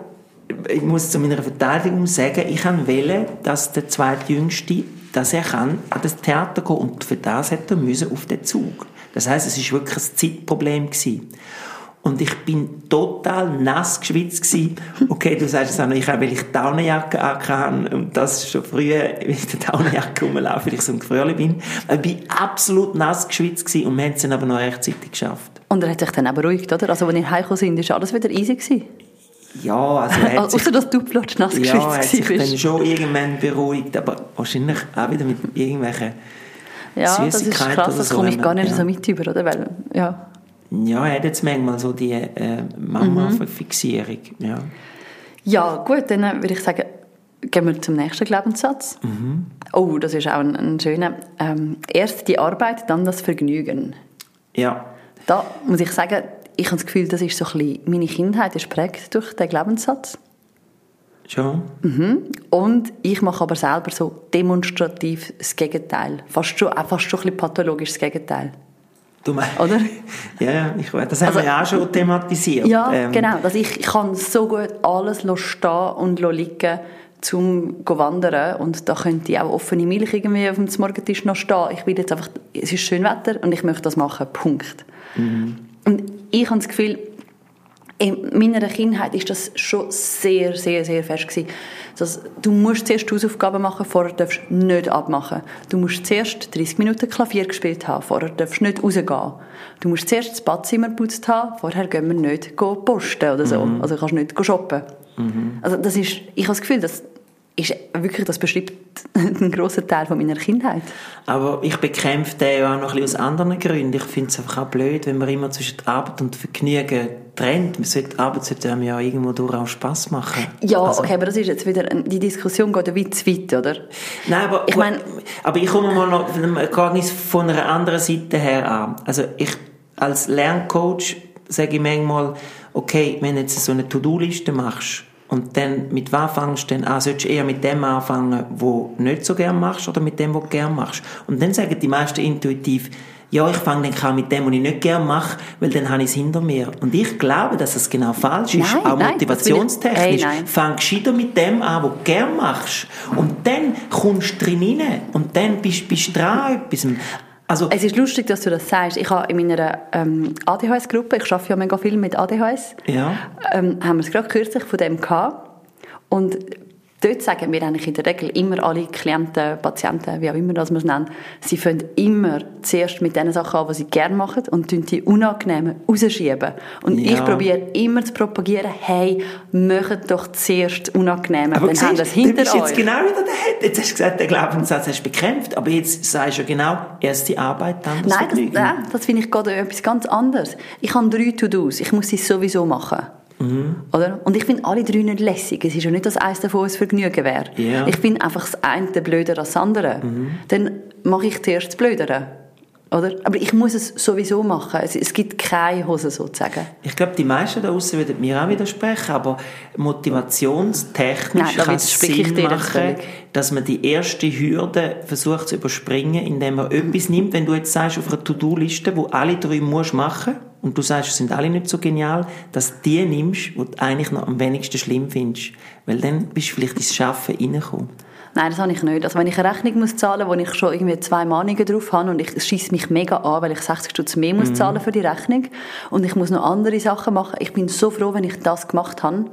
ich muss zu meiner Verteidigung sagen, ich wollte, dass der zweitjüngste, dass er kann an das Theater gehen und für das hat er müssen auf den Zug. Das heißt, es ist wirklich ein Zeitproblem gewesen. Und ich bin total nass geschwitzt gewesen. Okay, du sagst es auch noch, ich habe, weil ich Daunenjacke hatte und das schon früher, in der Daunenjacke rumlaufe, weil ich so ein Gefrierli bin. Ich bin absolut nass geschwitzt gewesen und wir haben es dann aber noch rechtzeitig geschafft. Und er hat sich dann auch beruhigt, oder? Also, als ihr heimgekommen sind, ist alles wieder easy? Ja, also er hat Außer, dass du plötzlich nass ja, er hat sich bist. dann schon irgendwann beruhigt, aber wahrscheinlich auch wieder mit [laughs] irgendwelchen Ja, das ist krass, das so, komme ich gar nicht ja. so mit über, oder? Weil, ja. Ja, er hat jetzt manchmal so die äh, Mama-Fixierung, mhm. ja. Ja, gut, dann würde ich sagen, gehen wir zum nächsten Glaubenssatz. Mhm. Oh, das ist auch ein, ein schöner. Ähm, erst die Arbeit, dann das Vergnügen. Ja. Da muss ich sagen, ich habe das Gefühl, das ist so ein bisschen, meine Kindheit ist prägt durch den Glaubenssatz. Schon? Mhm. Und ich mache aber selber so demonstrativ das Gegenteil. Fast schon, auch fast schon ein bisschen pathologisch das Gegenteil. Du meinst? Oder? [laughs] ja, ich weiß. Das haben also, wir ja auch schon thematisiert. Ja, ähm. genau. Also ich, ich kann so gut alles stehen und liegen zum wandern und da könnte ich auch offene Milch irgendwie auf dem Morgentisch noch stehen. Ich will jetzt einfach, es ist schön Wetter und ich möchte das machen, Punkt. Mhm. Und ich habe das Gefühl, in meiner Kindheit ist das schon sehr, sehr, sehr fest gewesen. Dass du musst zuerst Hausaufgaben machen, vorher darfst du nicht abmachen. Du musst zuerst 30 Minuten Klavier gespielt haben, vorher darfst du nicht rausgehen. Du musst zuerst das Badzimmer geputzt haben, vorher gehen wir nicht posten oder so. Mhm. Also kannst du nicht shoppen. Mhm. Also das ist, ich habe das Gefühl, dass ist wirklich, das beschreibt [laughs] einen grossen Teil von meiner Kindheit. Aber ich bekämpfe den ja auch noch ein bisschen aus anderen Gründen. Ich finde es einfach auch blöd, wenn man immer zwischen Arbeit und Vergnügen trennt. Man sollte, Arbeit sollte einem ja irgendwo durch auch Spass machen. Ja, also, okay, aber das ist jetzt wieder, die Diskussion geht ja weit zu weit, oder? Nein, aber ich, mein, aber ich komme mal noch von einer anderen Seite her an. Also ich, als Lerncoach sage ich manchmal, okay, wenn du jetzt so eine To-Do-Liste machst, und dann, mit was fängst du denn an? Solltest du eher mit dem anfangen, wo du nicht so gern machst, oder mit dem, wo du gern machst? Und dann sagen die meisten intuitiv, ja, ich fange dann an mit dem, was ich nicht gern mache, weil dann habe ich es hinter mir. Und ich glaube, dass es genau falsch ist, nein, auch nein, motivationstechnisch. Hey, Fang gescheiter mit dem an, was du gern machst. Und dann kommst du drin rein. Und dann bist du dran etwas. Also, es ist lustig, dass du das sagst. Ich habe in meiner ähm, ADHS-Gruppe, ich arbeite ja mega viel mit ADHS, ja. ähm, haben wir es gerade kürzlich von dem gehabt. Und dort sagen wir eigentlich in der Regel immer alle Klienten, Patienten, wie auch immer das wir es nennen, sie fangen immer zuerst mit den Sachen an, die sie gerne machen und die unangenehmen rausschieben. Und ja. ich probiere immer zu propagieren, hey, macht doch zuerst unangenehme, aber dann haben das hinter euch. jetzt genau wieder der Jetzt hast du gesagt, der Glaubenssatz hast du bekämpft, aber jetzt sagst du ja genau, erst die Arbeit, dann das Nein, das, nein, das finde ich gerade etwas ganz anderes. Ich habe drei To-Dos, ich muss sie sowieso machen. Mhm. Oder? Und ich finde alle drei nicht lässig. Es ist ja nicht, dass eins davon ein Vergnügen wäre. Yeah. Ich finde einfach das eine blöder als das andere. Mhm. Dann mache ich zuerst das Blödere. Oder? Aber ich muss es sowieso machen. Es, es gibt keine Hose sozusagen. Ich glaube, die meisten da draußen würden mir auch widersprechen, aber motivationstechnisch Nein, kann es Sinn machen, dass man die erste Hürde versucht zu überspringen, indem man etwas nimmt, wenn du jetzt sagst, auf einer To-Do-Liste, wo alle drei musst machen und du sagst, es sind alle nicht so genial, dass die nimmst, die du eigentlich noch am wenigsten schlimm findest. Weil dann bist du vielleicht ins Schaffen reingekommen. Nein, das habe ich nicht. Also wenn ich eine Rechnung muss zahlen muss, wo ich schon irgendwie zwei Mahnungen drauf habe und ich, es schießt mich mega an, weil ich 60 Stutz mehr muss zahlen für die Rechnung und ich muss noch andere Sachen machen. Ich bin so froh, wenn ich das gemacht habe.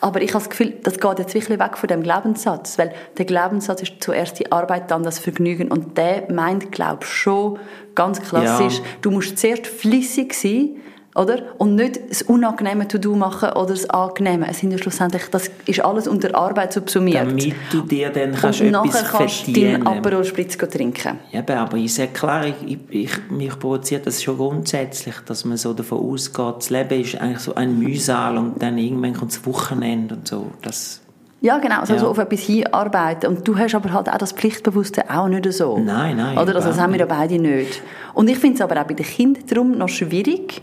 Aber ich habe das Gefühl, das geht jetzt wirklich weg von dem Glaubenssatz, weil der Glaubenssatz ist zuerst die Arbeit, dann das Vergnügen und der meint, glaube ich, schon ganz klassisch, Ja. du musst zuerst flüssig sein, oder? Und nicht das unangenehme To-Do machen oder das angenehme. Es sind ja schlussendlich, das ist alles unter Arbeit subsumiert. Damit du dir dann kannst und etwas nachher kannst du verdienen deinen Aperol Spritz trinken. Ja, aber- ich sage klar, ich, ich, ich, mich provoziert das schon grundsätzlich, dass man so davon ausgeht, das Leben ist eigentlich so ein Mühsal und dann irgendwann kommt das Wochenende und so. Das, Ja, genau, also Ja. auf etwas hinarbeiten. Und du hast aber halt auch das Pflichtbewusste auch nicht so. Nein, nein, Oder? Also das haben wir ja beide nicht. Und ich finde es aber auch bei den Kindern darum noch schwierig,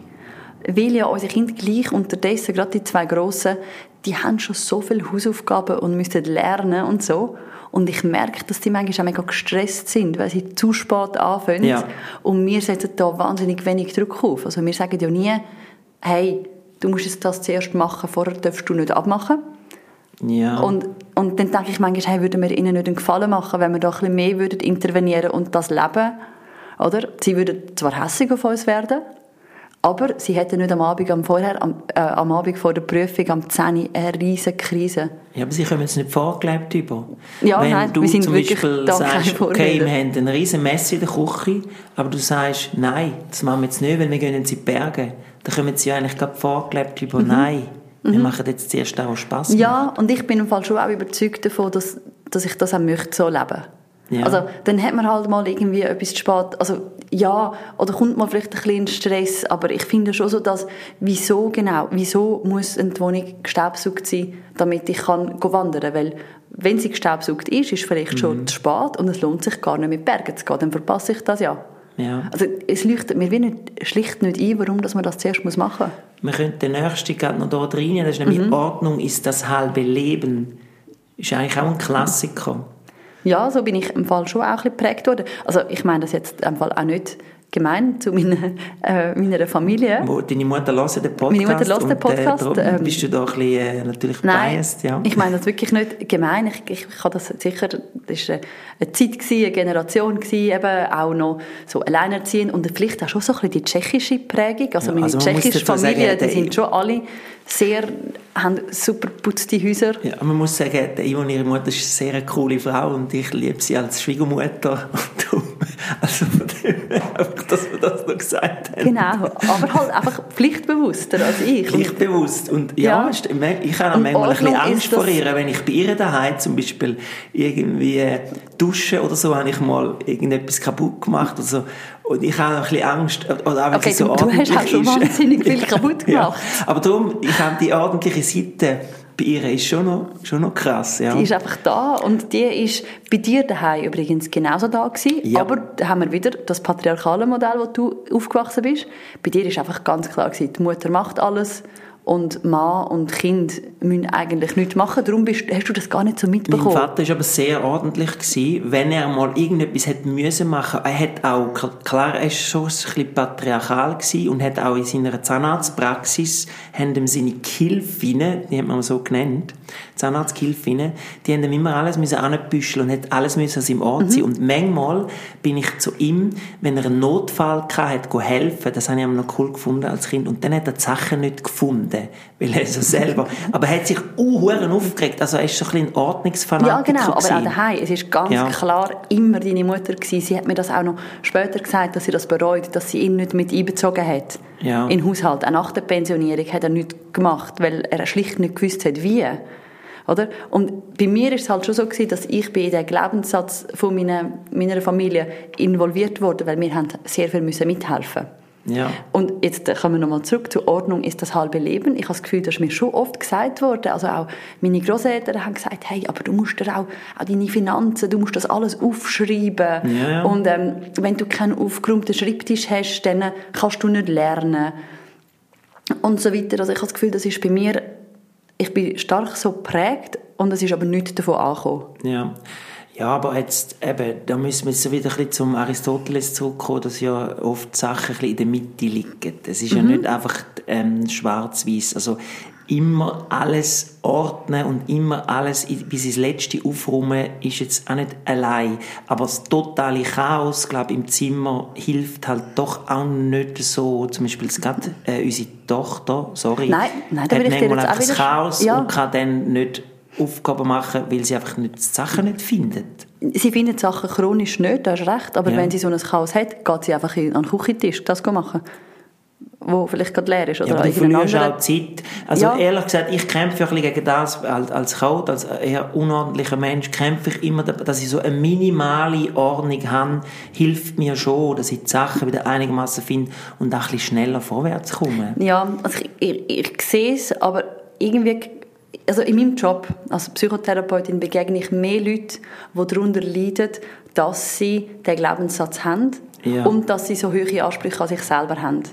weil ja unsere Kinder gleich unterdessen, gerade die zwei Grossen, die haben schon so viele Hausaufgaben und müssen lernen und so. Und ich merke, dass die manchmal auch mega gestresst sind, weil sie zu spät anfangen. Ja. Und wir setzen da wahnsinnig wenig Druck auf. Also wir sagen ja nie, hey, du musst jetzt das zuerst machen, vorher darfst du nicht abmachen. ja. Und, und dann denke ich manchmal, hey, würden wir ihnen nicht einen Gefallen machen, wenn wir da ein bisschen mehr würden intervenieren und das leben, oder? Sie würden zwar hässig auf uns werden, aber sie hätten nicht am Abend, am, vorher, am, äh, am Abend vor der Prüfung, am 10 Uhr, eine riesige Krise. Ja, aber sie kommen jetzt nicht vorgelebt über. Ja, Wenn nein, du wir sind zum Beispiel sagst, okay, wir haben eine riesen Messe in der Küche, aber du sagst, nein, das machen wir jetzt nicht, weil wir gehen jetzt in die Berge. Dann kommen sie ja eigentlich gerade vorgelebt über, nein, wir machen jetzt zuerst auch Spass. Mhm. Ja, und ich bin im Fall schon auch überzeugt davon, dass, dass ich das auch möchte, so leben. Ja. Also, dann hat man halt mal irgendwie etwas zu spät, also, ja, oder kommt mal vielleicht ein bisschen Stress, aber ich finde schon so, dass, wieso genau, wieso muss eine Wohnung gestaubsaugt sein, damit ich kann wandern, weil, wenn sie gestaubsaugt ist, ist vielleicht Mhm. schon zu spät und es lohnt sich gar nicht mit Bergen zu gehen, dann verpasse ich das ja. Ja. Also, es leuchtet mir wie nicht, schlicht nicht ein, warum dass man das zuerst muss machen muss. Wir können den nächsten gerade noch dort rein, das ist nämlich Mhm. Ordnung ist das halbe Leben. Ist eigentlich auch ein Klassiker. Ja, so bin ich im Fall schon auch ein bisschen geprägt worden. Also ich meine das jetzt im Fall auch nicht gemein zu meiner, [laughs] äh, meiner Familie. Wo, deine Mutter hört den Podcast. Meine Mutter hört den und, Podcast, Äh, darum ähm, bist du da ein bisschen äh, natürlich Nein, biased, ja. ich meine das wirklich nicht gemein. Ich, ich, ich habe das sicher, das war eine, eine Zeit, gewesen, eine Generation, gewesen, eben auch noch so alleinerziehend und vielleicht auch schon so ein bisschen die tschechische Prägung. Also Ja, meine also man muss tschechische dazu sagen, Familie, die sind schon alle sehr, haben super putzte Häuser. Ja, man muss sagen, die Ivo, ihre Mutter ist eine sehr coole Frau und ich liebe sie als Schwiegermutter. [laughs] Und also von dem einfach, dass wir das noch gesagt haben. Genau, aber halt einfach pflichtbewusster als ich. Und Pflichtbewusst. Und ja, Ja. ich habe auch Und manchmal ein bisschen Angst vor ihr, wenn ich bei ihr daheim zum Beispiel irgendwie äh, dusche oder so, habe ich mal irgendetwas kaputt gemacht oder so. Und ich habe auch ein bisschen Angst. Oder auch, wenn Okay, sie so du- du hast ordentlich auch schon wahnsinnig viel [laughs] kaputt gemacht. Ja. Aber darum, ich habe die ordentliche Seite bei ihr ist schon noch, schon noch krass. Ja. Die ist einfach da und die ist bei dir daheim übrigens genauso da gewesen. Ja. Aber da haben wir wieder das patriarchale Modell, wo du aufgewachsen bist. Bei dir ist einfach ganz klar gewesen, die Mutter macht alles und Mann und Kind müssen eigentlich nichts machen. Darum bist, hast du das gar nicht so Mein mitbekommen. Vater war aber sehr ordentlich. Gewesen. Wenn er mal irgendetwas hätte müssen machen er hat auch, klar, er war schon ein bisschen patriarchal gewesen und hat auch in seiner Zahnarztpraxis, haben ihm seine Gehilfinnen, die hat man so genannt, Zahnarztgehilfinnen, die haben ihm immer alles müssen anbüscheln und hat alles müssen an seinem Ort sein. Und manchmal bin ich zu ihm, wenn er einen Notfall hatte, helfen. Das habe ich immer noch cool gefunden als Kind. Und dann hat er die Sachen nicht gefunden, weil er so selber, [laughs] aber er hat sich unhuren aufgeregt. Also er ist so ein bisschen Ordnungsfanatiker Ja, genau, aber auch daheim. Es ist ganz Ja. klar immer deine Mutter gewesen. Sie hat mir das auch noch später gesagt, dass sie das bereut, dass sie ihn nicht mit einbezogen hat Ja. in den Haushalt. Auch nach der Pensionierung hat er nichts gemacht, weil er schlicht nicht gewusst hat, wie. Oder? Und bei mir ist es halt schon so gewesen, dass ich bei den Glaubenssatz von meiner, meiner Familie involviert wurde, weil wir haben sehr viel müssen mithelfen. Ja. Und jetzt kommen wir nochmal zurück zur Ordnung ist das halbe Leben. Ich habe das Gefühl, das ist mir schon oft gesagt worden. Also auch meine Großeltern haben gesagt, hey, aber du musst dir auch, auch deine Finanzen, du musst das alles aufschreiben. Ja, ja. Und ähm, wenn du keinen aufgeräumten Schreibtisch hast, dann kannst du nicht lernen. Und so weiter. Also ich habe das Gefühl, das ist bei mir, ich bin stark so geprägt und es ist aber nichts davon angekommen. Ja. Ja, aber jetzt eben, da müssen wir jetzt wieder ein bisschen zum Aristoteles zurückkommen, dass ja oft Sachen ein bisschen in der Mitte liegen. Es ist ja nicht einfach ähm, schwarz-weiß. Also immer alles ordnen und immer alles bis ins Letzte aufräumen ist jetzt auch nicht allein. Aber das totale Chaos, glaube im Zimmer hilft halt doch auch nicht so. Zum Beispiel gerade äh, unsere Tochter, sorry, Nein, nein, da hat ich manchmal einfach das Chaos Ja. und kann dann nicht Aufgaben machen, weil sie einfach nicht die Sachen nicht findet. Sie findet Sachen chronisch nicht, da hast recht, aber Ja. wenn sie so ein Chaos hat, geht sie einfach in- an den Küchentisch das machen, wo vielleicht gerade leer ist. Oder Ja, aber du verlierst auch Zeit. Also Ja. ehrlich gesagt, ich kämpfe ein bisschen gegen das als, als Code, als eher unordentlicher Mensch, kämpfe ich immer, dass ich so eine minimale Ordnung habe, hilft mir schon, dass ich die Sachen wieder einigermaßen finde und auch ein bisschen schneller vorwärts komme. Ja, also ich, ich, ich sehe es, aber irgendwie, also in meinem Job als Psychotherapeutin begegne ich mehr Leute, die darunter leiden, dass sie den Glaubenssatz haben Ja. und dass sie so hohe Ansprüche an sich selber haben.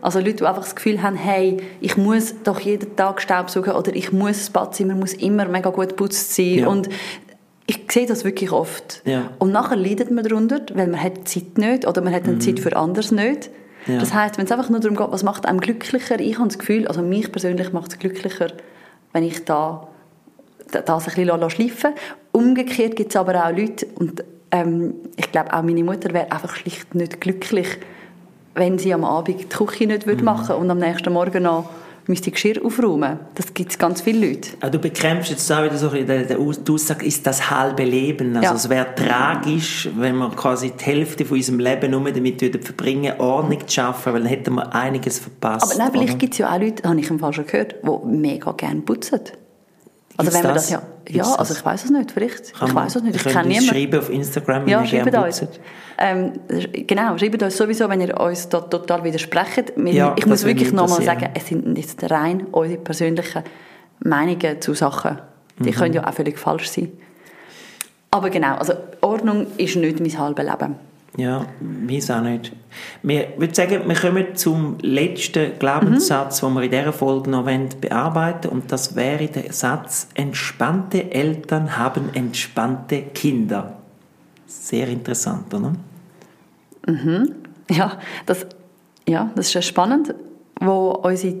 Also Leute, die einfach das Gefühl haben, hey, ich muss doch jeden Tag Staubsaugen oder ich muss, das Badzimmer muss immer mega gut geputzt sein Ja. und ich sehe das wirklich oft. Ja. Und nachher leidet man darunter, weil man hat Zeit nicht oder man hat eine Zeit für anderes nicht. Mhm. Ja. Das heißt, wenn es einfach nur darum geht, was macht einem glücklicher, ich habe das Gefühl, also mich persönlich macht es glücklicher, wenn ich da da- das ein bisschen schleifen. Umgekehrt gibt es aber auch Leute, und ähm, ich glaube auch meine Mutter wäre einfach schlicht nicht glücklich, wenn sie am Abend die Küche nicht Mhm. würde machen und am nächsten Morgen noch müsste Geschirr aufräumen. Das gibt es ganz viele Leute. Ah, Du bekämpfst jetzt auch wieder so ein bisschen, die Aussage ist das halbe Leben. Also Ja. es wäre tragisch, wenn wir quasi die Hälfte von unserem Leben nur damit würden verbringen, Ordnung zu schaffen, weil dann hätten wir einiges verpasst. Aber nein, vielleicht gibt es ja auch Leute, habe ich im Fall schon gehört, die mega gerne putzen. Also wenn man das? ja, ja, also ich weiß es nicht, vielleicht. Kann ich weiß es nicht, ich kenne niemanden. schreiben auf Instagram, wenn Ja, ihr schreibt uns. Ähm, genau, schreibt uns sowieso, wenn ihr uns da total widersprecht. Ja, ich muss wirklich nochmal sagen, es sind jetzt rein unsere persönlichen Meinungen zu Sachen. Die Mhm. können ja auch völlig falsch sein. Aber genau, also Ordnung ist nicht mein halbes Leben. Ja, weiß auch nicht. Wir, würde sagen, wir kommen zum letzten Glaubenssatz, den wir in dieser Folge noch bearbeiten Und das wäre der Satz, entspannte Eltern haben entspannte Kinder. Sehr interessant, oder? Ja, das, ja, das ist ja spannend, wo unsere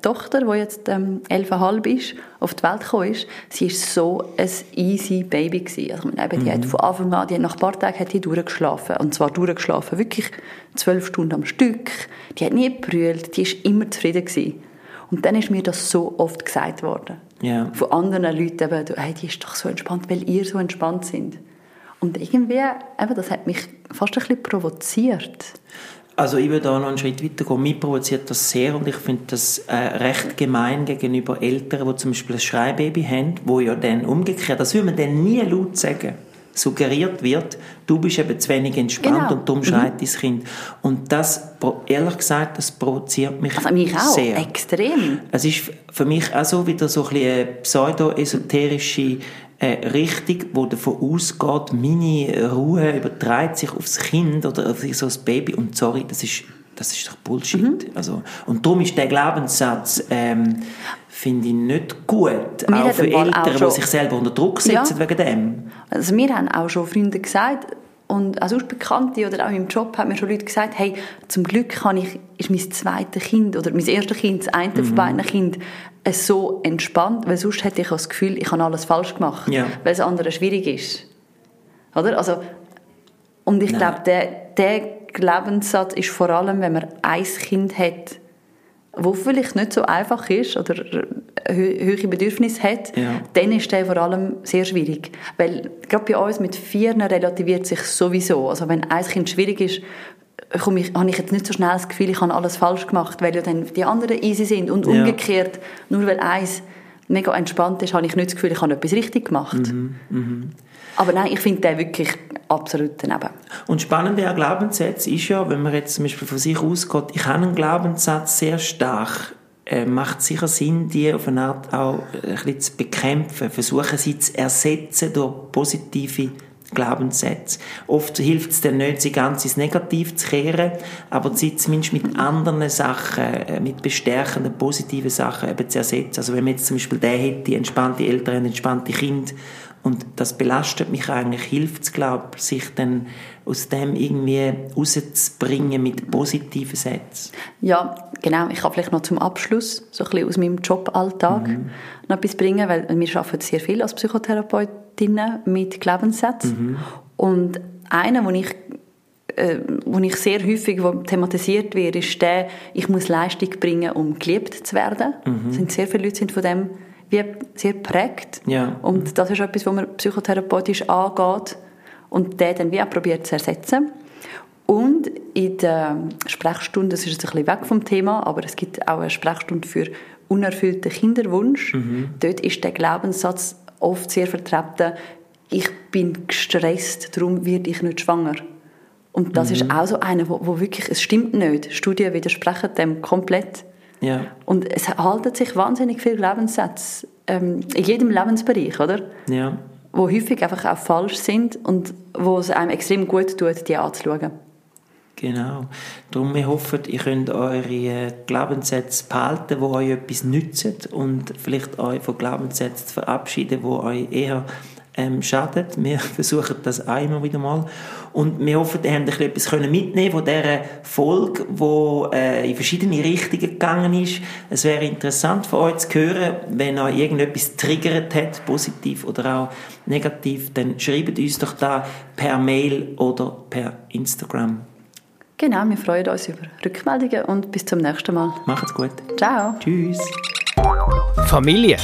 Tochter, die jetzt ähm, 11,5 ist, auf die Welt gekommen ist, sie ist so ein easy Baby gewesen. Also, ich meine, eben, die hat von Anfang an, die hat nach ein paar Tagen hat die durchgeschlafen. Und zwar durchgeschlafen, wirklich zwölf Stunden am Stück. Die hat nie gebrüllt, die ist immer zufrieden gewesen. Und dann ist mir das so oft gesagt worden. Ja. Von anderen Leuten eben, hey, die ist doch so entspannt, weil ihr so entspannt sind. Und irgendwie, eben, das hat mich fast ein bisschen provoziert. Also ich würde da noch einen Schritt weiter gehen. Mich provoziert das sehr und ich finde das äh, recht gemein gegenüber Eltern, die zum Beispiel ein Schreibaby haben, wo ja dann umgekehrt, das würde man dann nie laut sagen, suggeriert wird, du bist eben zu wenig entspannt Genau. und darum schreit dein Kind. Und das, ehrlich gesagt, das provoziert mich Also mich auch, sehr. extrem. Es ist für mich auch so wieder so ein bisschen eine pseudo-esoterische äh, Richtung, die davon ausgeht, meine Ruhe überträgt sich aufs Kind oder auf so ein Baby. Und sorry, das ist, das ist doch Bullshit. Mhm. Also, und darum ist der Glaubenssatz, ähm, finde ich nicht gut. Wir auch für mal auch Eltern, die schon- sich selber unter Druck setzen Ja. wegen dem. Also wir haben auch schon Freunde gesagt und auch sonst Bekannte oder auch im Job haben mir schon Leute gesagt, hey, zum Glück kann ich, ist mein zweites Kind oder mein erstes Kind, das eine Mhm. von beiden Kindern, äh, so entspannt, weil sonst hätte ich das Gefühl, ich habe alles falsch gemacht, Ja. weil das andere schwierig ist. Oder? Also, und ich glaube, der, der Glaubenssatz ist vor allem, wenn man ein Kind hat, wo vielleicht nicht so einfach ist oder hö- hohe Bedürfnisse hat, Ja. dann ist der vor allem sehr schwierig. Weil gerade bei uns mit Vieren relativiert sich sowieso. Also wenn ein Kind schwierig ist, komme ich, habe ich jetzt nicht so schnell das Gefühl, ich habe alles falsch gemacht, weil ja dann die anderen easy sind. Und Ja. umgekehrt, nur weil eins mega entspannt ist, habe ich nicht das Gefühl, ich habe etwas richtig gemacht. Mhm, Aber nein, ich finde den wirklich absolut daneben. Und spannend an Glaubenssätzen ist ja, wenn man jetzt zum Beispiel von sich ausgeht, ich habe einen Glaubenssatz sehr stark, äh, macht sicher Sinn, die auf eine Art auch ein bisschen zu bekämpfen, versuchen sie zu ersetzen durch positive Glaubenssätze. Oft hilft es dann nicht, sie ganz ins Negativ zu kehren, aber sie zumindest mit anderen Sachen, äh, mit bestärkenden, positiven Sachen eben zu ersetzen. Also wenn man jetzt zum Beispiel der hätte, entspannte Eltern, entspannte Kinder, und das belastet mich eigentlich, hilft es, glaube ich, sich dann aus dem irgendwie rauszubringen mit positiven Sätzen. Ja, genau. Ich kann vielleicht noch zum Abschluss so ein bisschen aus meinem Joballtag mhm. noch etwas bringen, weil wir arbeiten sehr viel als Psychotherapeutinnen mit Glaubenssätzen. Mhm. Und einer, wo ich äh, wo ich sehr häufig wo thematisiert wird, ist der, ich muss Leistung bringen, um geliebt zu werden. Mhm. Es sind sehr viele Leute sind von dem wie sehr prägt. Ja. Und das ist etwas, was man psychotherapeutisch angeht und den dann wie auch probiert zu ersetzen. Und in der Sprechstunde, das ist jetzt ein bisschen weg vom Thema, aber es gibt auch eine Sprechstunde für unerfüllten Kinderwunsch. Mhm. Dort ist der Glaubenssatz oft sehr vertreten, ich bin gestresst, darum werde ich nicht schwanger. Und das mhm. ist auch so einer, wo, wo, wirklich, es stimmt nicht. Studien widersprechen dem komplett. Ja. Und es halten sich wahnsinnig viele Glaubenssätze ähm, in jedem Lebensbereich, oder? Ja. Wo häufig einfach auch falsch sind und wo es einem extrem gut tut, die anzuschauen. Genau. Darum, wir hoffen, ihr könnt eure äh, Glaubenssätze behalten, die euch etwas nützen und vielleicht euch von Glaubenssätzen verabschieden, die euch eher ähm, schadet. Wir [laughs] versuchen das auch immer wieder mal. Und wir hoffen, ihr habt etwas mitnehmen von dieser Folge, die äh, in verschiedene Richtungen gegangen ist. Es wäre interessant für euch zu hören, wenn euch irgendetwas triggert hat, positiv oder auch negativ, dann schreibt uns doch da per Mail oder per Instagram. Genau, wir freuen uns über Rückmeldungen und bis zum nächsten Mal. Macht's gut. Ciao. Tschüss. Familie.